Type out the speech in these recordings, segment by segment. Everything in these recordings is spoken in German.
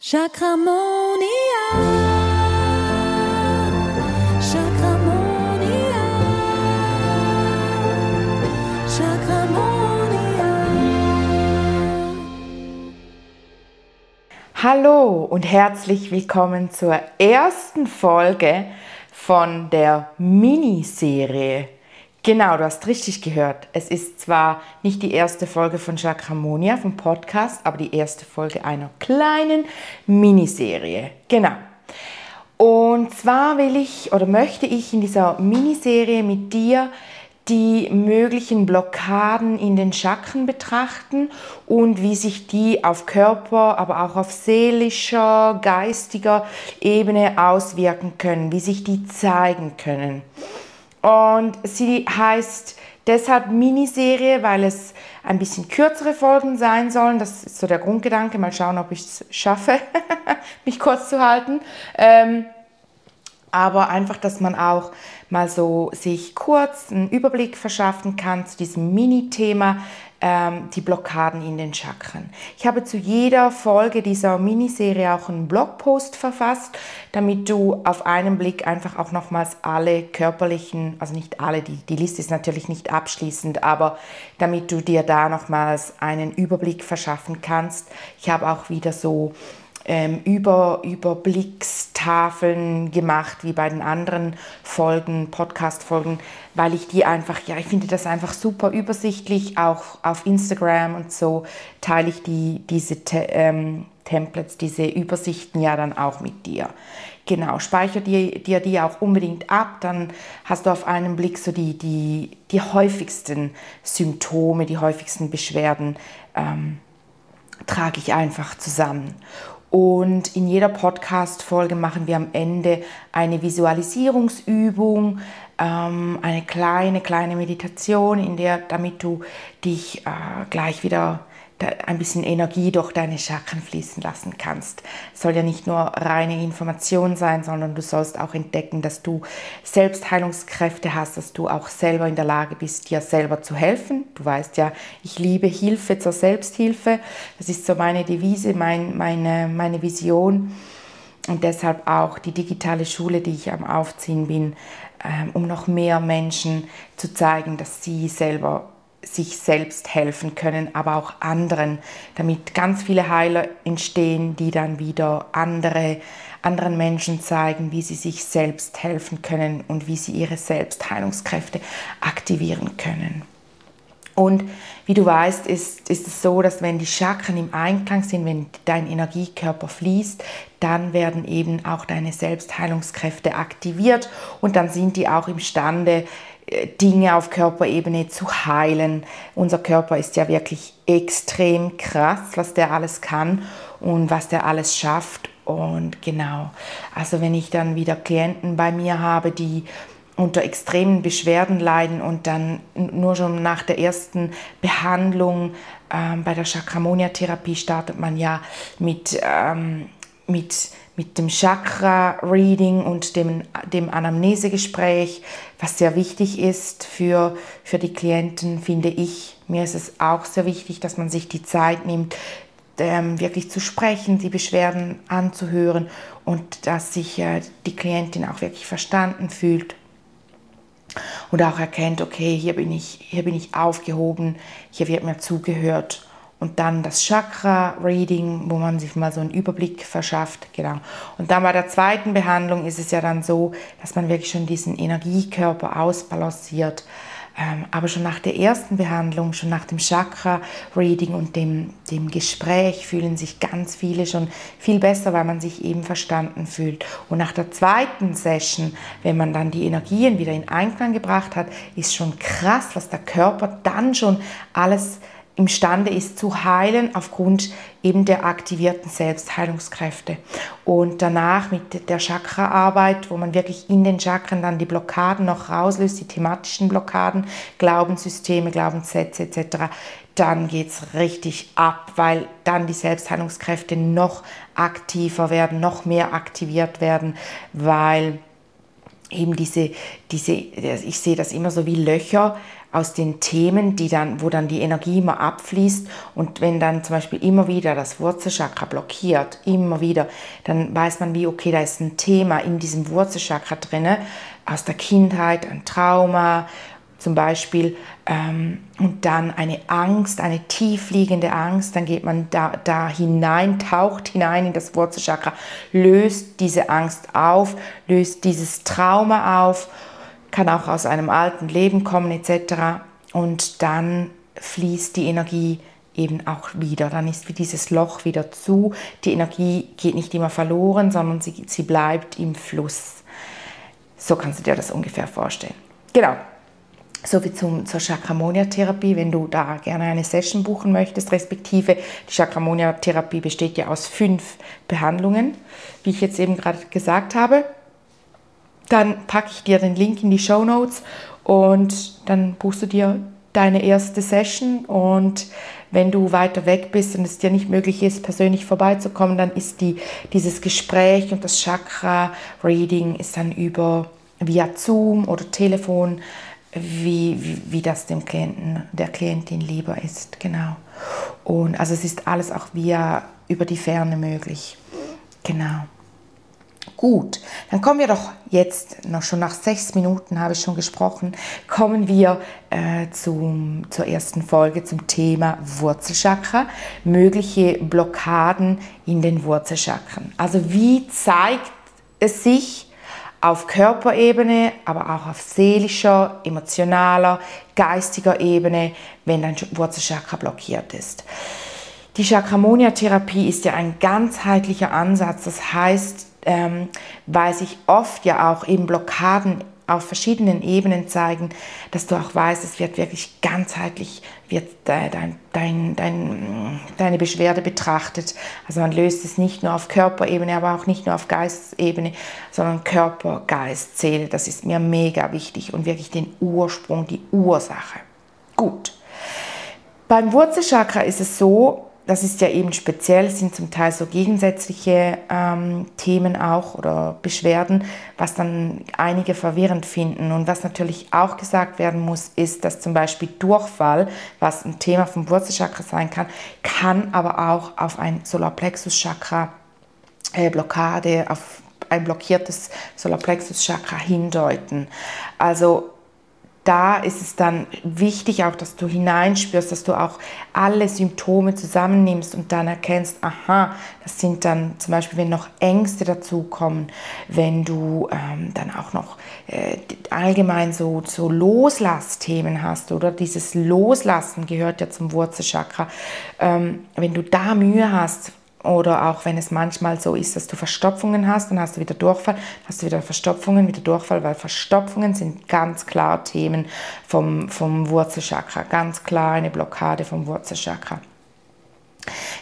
Chakramonia. Chakramonia. Chakramonia. Hallo und herzlich willkommen zur ersten Folge von der Miniserie. Genau, du hast richtig gehört. Es ist zwar nicht die erste Folge von Chakramonia vom Podcast, aber die erste Folge einer kleinen Miniserie. Genau. Und zwar will ich oder möchte ich in dieser Miniserie mit dir die möglichen Blockaden in den Chakren betrachten und wie sich die auf Körper, aber auch auf seelischer, geistiger Ebene auswirken können, wie sich die zeigen können. Und sie heißt deshalb Miniserie, weil es ein bisschen kürzere Folgen sein sollen. Das ist so der Grundgedanke. Mal schauen, ob ich es schaffe, mich kurz zu halten. Ähm, aber einfach, dass man auch mal so sich kurz einen Überblick verschaffen kann zu diesem Mini-Thema, ähm, die Blockaden in den Chakren. Ich habe zu jeder Folge dieser Miniserie auch einen Blogpost verfasst, damit du auf einen Blick einfach auch nochmals alle körperlichen, also nicht alle, die, die Liste ist natürlich nicht abschließend, aber damit du dir da nochmals einen Überblick verschaffen kannst. Ich habe auch wieder so ähm, Über, Überblickstafeln gemacht, wie bei den anderen Folgen, Podcast-Folgen, weil ich die einfach, ja, ich finde das einfach super übersichtlich. Auch auf Instagram und so teile ich die, diese Te ähm, Templates, diese Übersichten ja dann auch mit dir. Genau, speicher dir, dir die auch unbedingt ab, dann hast du auf einen Blick so die, die, die häufigsten Symptome, die häufigsten Beschwerden. Ähm, trage ich einfach zusammen. Und in jeder Podcast-Folge machen wir am Ende eine Visualisierungsübung, ähm, eine kleine, kleine Meditation, in der, damit du dich äh, gleich wieder ein bisschen Energie durch deine Chakren fließen lassen kannst. Es soll ja nicht nur reine Information sein, sondern du sollst auch entdecken, dass du Selbstheilungskräfte hast, dass du auch selber in der Lage bist, dir selber zu helfen. Du weißt ja, ich liebe Hilfe zur Selbsthilfe. Das ist so meine Devise, mein, meine, meine Vision. Und deshalb auch die digitale Schule, die ich am Aufziehen bin, ähm, um noch mehr Menschen zu zeigen, dass sie selber sich selbst helfen können, aber auch anderen, damit ganz viele Heiler entstehen, die dann wieder andere, anderen Menschen zeigen, wie sie sich selbst helfen können und wie sie ihre Selbstheilungskräfte aktivieren können. Und wie du weißt, ist, ist es so, dass wenn die Chakren im Einklang sind, wenn dein Energiekörper fließt, dann werden eben auch deine Selbstheilungskräfte aktiviert und dann sind die auch imstande, Dinge auf Körperebene zu heilen. Unser Körper ist ja wirklich extrem krass, was der alles kann und was der alles schafft. Und genau, also wenn ich dann wieder Klienten bei mir habe, die unter extremen Beschwerden leiden und dann nur schon nach der ersten Behandlung ähm, bei der Chakramonia-Therapie startet man ja mit, ähm, mit mit dem Chakra-Reading und dem, dem Anamnesegespräch, was sehr wichtig ist für, für die Klienten, finde ich. Mir ist es auch sehr wichtig, dass man sich die Zeit nimmt, ähm, wirklich zu sprechen, die Beschwerden anzuhören und dass sich äh, die Klientin auch wirklich verstanden fühlt und auch erkennt, okay, hier bin ich, hier bin ich aufgehoben, hier wird mir zugehört und dann das Chakra-Reading, wo man sich mal so einen Überblick verschafft. Genau. Und dann bei der zweiten Behandlung ist es ja dann so, dass man wirklich schon diesen Energiekörper ausbalanciert. Ähm, aber schon nach der ersten Behandlung, schon nach dem Chakra-Reading und dem, dem Gespräch fühlen sich ganz viele schon viel besser, weil man sich eben verstanden fühlt. Und nach der zweiten Session, wenn man dann die Energien wieder in Einklang gebracht hat, ist schon krass, was der Körper dann schon alles imstande ist zu heilen aufgrund eben der aktivierten Selbstheilungskräfte. Und danach mit der Chakraarbeit, wo man wirklich in den Chakren dann die Blockaden noch rauslöst, die thematischen Blockaden, Glaubenssysteme, Glaubenssätze etc., dann geht es richtig ab, weil dann die Selbstheilungskräfte noch aktiver werden, noch mehr aktiviert werden, weil eben diese, diese, ich sehe das immer so wie Löcher aus den Themen, die dann, wo dann die Energie immer abfließt. Und wenn dann zum Beispiel immer wieder das Wurzelchakra blockiert, immer wieder, dann weiß man wie, okay, da ist ein Thema in diesem Wurzelchakra drinne aus der Kindheit, ein Trauma zum Beispiel ähm, und dann eine Angst, eine tiefliegende Angst, dann geht man da, da hinein, taucht hinein in das Wurzelchakra, löst diese Angst auf, löst dieses Trauma auf kann auch aus einem alten Leben kommen etc. Und dann fließt die Energie eben auch wieder. Dann ist wie dieses Loch wieder zu. Die Energie geht nicht immer verloren, sondern sie, sie bleibt im Fluss. So kannst du dir das ungefähr vorstellen. Genau. Soviel zum, zur Chakramonia-Therapie, wenn du da gerne eine Session buchen möchtest, respektive die Chakramonia-Therapie besteht ja aus fünf Behandlungen, wie ich jetzt eben gerade gesagt habe dann packe ich dir den Link in die Show Notes und dann buchst du dir deine erste Session und wenn du weiter weg bist und es dir nicht möglich ist, persönlich vorbeizukommen, dann ist die, dieses Gespräch und das Chakra-Reading ist dann über via Zoom oder Telefon, wie, wie, wie das dem Klienten, der Klientin lieber ist. Genau. Und also es ist alles auch via über die Ferne möglich. Genau. Gut, dann kommen wir doch jetzt, noch schon nach sechs Minuten habe ich schon gesprochen, kommen wir äh, zum, zur ersten Folge zum Thema Wurzelchakra, mögliche Blockaden in den Wurzelchakren. Also wie zeigt es sich auf Körperebene, aber auch auf seelischer, emotionaler, geistiger Ebene, wenn dein Wurzelchakra blockiert ist. Die Chakramonia-Therapie ist ja ein ganzheitlicher Ansatz. Das heißt, ähm, weil sich oft ja auch eben Blockaden auf verschiedenen Ebenen zeigen, dass du auch weißt, es wird wirklich ganzheitlich wird dein, dein, dein, deine Beschwerde betrachtet. Also man löst es nicht nur auf Körperebene, aber auch nicht nur auf Geistesebene, sondern Körper, Geist, Seele. Das ist mir mega wichtig und wirklich den Ursprung, die Ursache. Gut. Beim Wurzelchakra ist es so, das ist ja eben speziell, sind zum Teil so gegensätzliche ähm, Themen auch oder Beschwerden, was dann einige verwirrend finden. Und was natürlich auch gesagt werden muss, ist, dass zum Beispiel Durchfall, was ein Thema vom Wurzelchakra sein kann, kann aber auch auf ein Solarplexus-Chakra äh, Blockade, auf ein blockiertes Solarplexus-Chakra hindeuten. Also da ist es dann wichtig auch, dass du hineinspürst, dass du auch alle Symptome zusammennimmst und dann erkennst, aha, das sind dann zum Beispiel, wenn noch Ängste dazukommen, wenn du ähm, dann auch noch äh, allgemein so, so Loslassthemen hast oder dieses Loslassen gehört ja zum Wurzelchakra. Ähm, wenn du da Mühe hast, oder auch wenn es manchmal so ist, dass du Verstopfungen hast, dann hast du wieder Durchfall, hast du wieder Verstopfungen, wieder Durchfall, weil Verstopfungen sind ganz klar Themen vom, vom Wurzelchakra, ganz klar eine Blockade vom Wurzelchakra.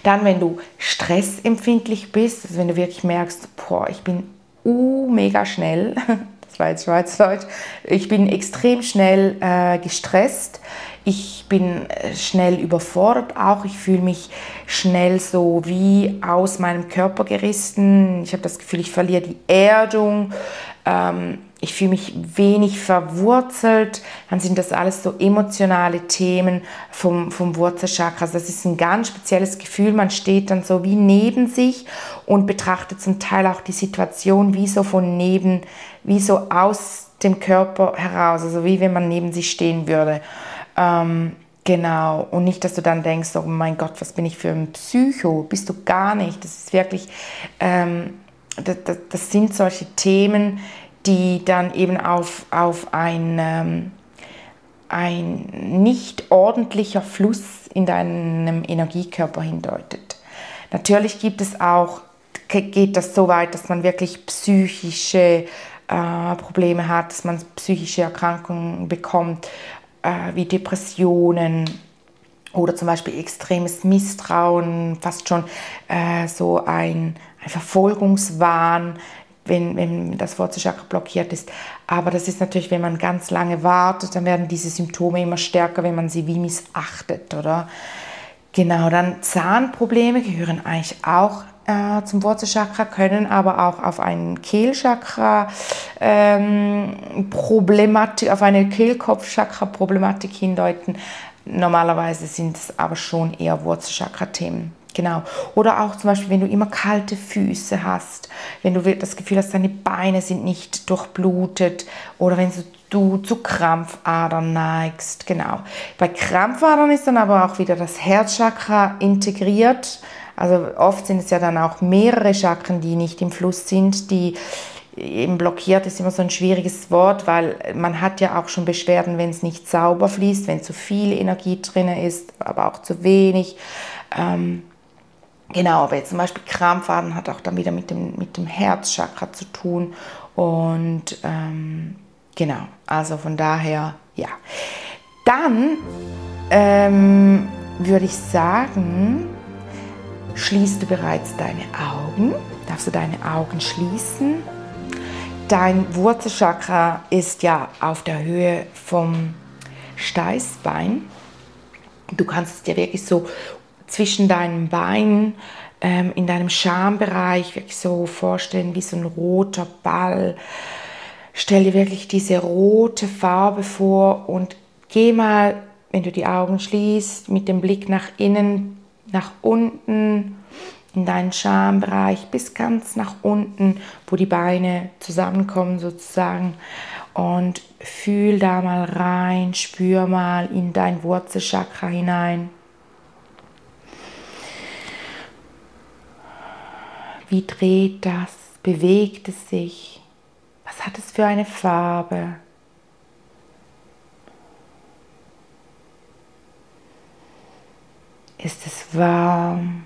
Dann, wenn du stressempfindlich bist, also wenn du wirklich merkst, boah, ich bin uh, mega schnell, das war jetzt Schweizerdeutsch, ich bin extrem schnell äh, gestresst, ich bin äh, schnell überfordert auch. Ich fühle mich schnell so wie aus meinem Körper gerissen. Ich habe das Gefühl, ich verliere die Erdung. Ähm, ich fühle mich wenig verwurzelt. Dann sind das alles so emotionale Themen vom, vom Wurzelchakra. Also das ist ein ganz spezielles Gefühl. Man steht dann so wie neben sich und betrachtet zum Teil auch die Situation wie so von neben, wie so aus dem Körper heraus. Also wie wenn man neben sich stehen würde. Ähm, genau. Und nicht, dass du dann denkst, oh mein Gott, was bin ich für ein Psycho? Bist du gar nicht. Das ist wirklich, ähm, das, das, das, sind solche Themen, die dann eben auf, auf ein, ähm, ein nicht ordentlicher Fluss in deinem Energiekörper hindeutet. Natürlich gibt es auch, geht das so weit, dass man wirklich psychische äh, Probleme hat, dass man psychische Erkrankungen bekommt äh, wie Depressionen oder zum Beispiel extremes Misstrauen, fast schon äh, so ein, ein Verfolgungswahn, wenn, wenn das Wurzelchakra blockiert ist. Aber das ist natürlich, wenn man ganz lange wartet, dann werden diese Symptome immer stärker, wenn man sie wie missachtet, oder? Genau, dann Zahnprobleme gehören eigentlich auch äh, zum Wurzelchakra, können aber auch auf ein Kehlchakra ähm, Problematik, auf eine Kehlkopfchakra-Problematik hindeuten. Normalerweise sind es aber schon eher Wurzelchakra-Themen. Genau. Oder auch zum Beispiel, wenn du immer kalte Füße hast, wenn du das Gefühl hast, deine Beine sind nicht durchblutet oder wenn du zu Krampfadern neigst. Genau. Bei Krampfadern ist dann aber auch wieder das Herzchakra integriert. Also oft sind es ja dann auch mehrere Chakren, die nicht im Fluss sind, die eben blockiert ist immer so ein schwieriges Wort, weil man hat ja auch schon Beschwerden, wenn es nicht sauber fließt, wenn zu viel Energie drin ist, aber auch zu wenig. Ähm, Genau, aber jetzt zum Beispiel Krampfaden hat auch dann wieder mit dem, mit dem Herzchakra zu tun. Und ähm, genau, also von daher, ja. Dann ähm, würde ich sagen, schließt du bereits deine Augen. Darfst du deine Augen schließen? Dein Wurzelchakra ist ja auf der Höhe vom Steißbein. Du kannst es dir wirklich so zwischen deinen Beinen, ähm, in deinem Schambereich wirklich so vorstellen wie so ein roter Ball. Stell dir wirklich diese rote Farbe vor und geh mal, wenn du die Augen schließt, mit dem Blick nach innen, nach unten in deinen Schambereich bis ganz nach unten, wo die Beine zusammenkommen sozusagen und fühl da mal rein, spür mal in dein Wurzelchakra hinein. Wie dreht das? Bewegt es sich? Was hat es für eine Farbe? Ist es warm?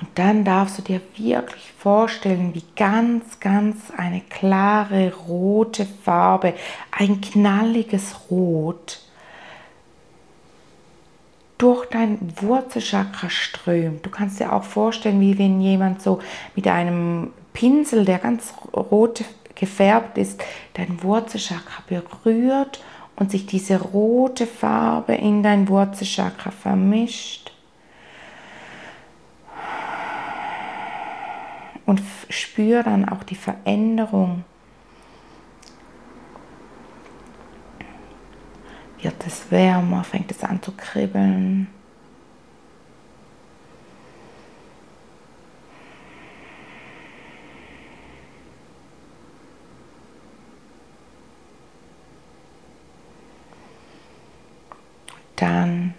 Und dann darfst du dir wirklich vorstellen, wie ganz, ganz eine klare rote Farbe, ein knalliges Rot durch dein Wurzelchakra strömt. Du kannst dir auch vorstellen, wie wenn jemand so mit einem Pinsel, der ganz rot gefärbt ist, dein Wurzelchakra berührt und sich diese rote Farbe in dein Wurzelchakra vermischt. Und spür dann auch die Veränderung wird es wärmer, fängt es an zu kribbeln. Dann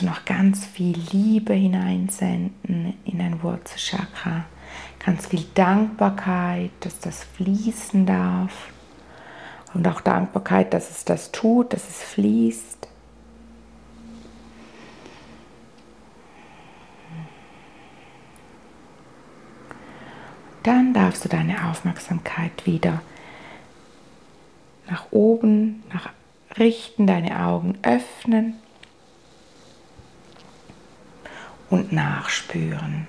du noch ganz viel Liebe hineinsenden in dein Wurzelchakra. Ganz viel Dankbarkeit, dass das fließen darf. Und auch Dankbarkeit, dass es das tut, dass es fließt. Dann darfst du deine Aufmerksamkeit wieder nach oben, nach richten, deine Augen öffnen und nachspüren.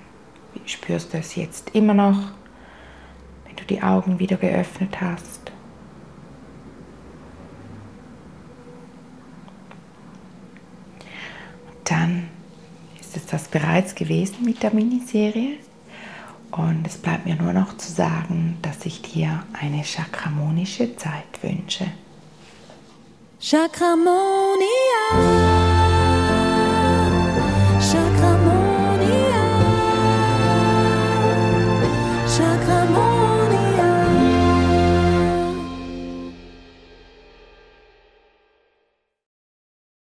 Wie spürst du es jetzt immer noch, wenn du die Augen wieder geöffnet hast? dann ist es das bereits gewesen mit der Miniserie. Und es bleibt mir nur noch zu sagen, dass ich dir eine chakramonische Zeit wünsche. Chakramonische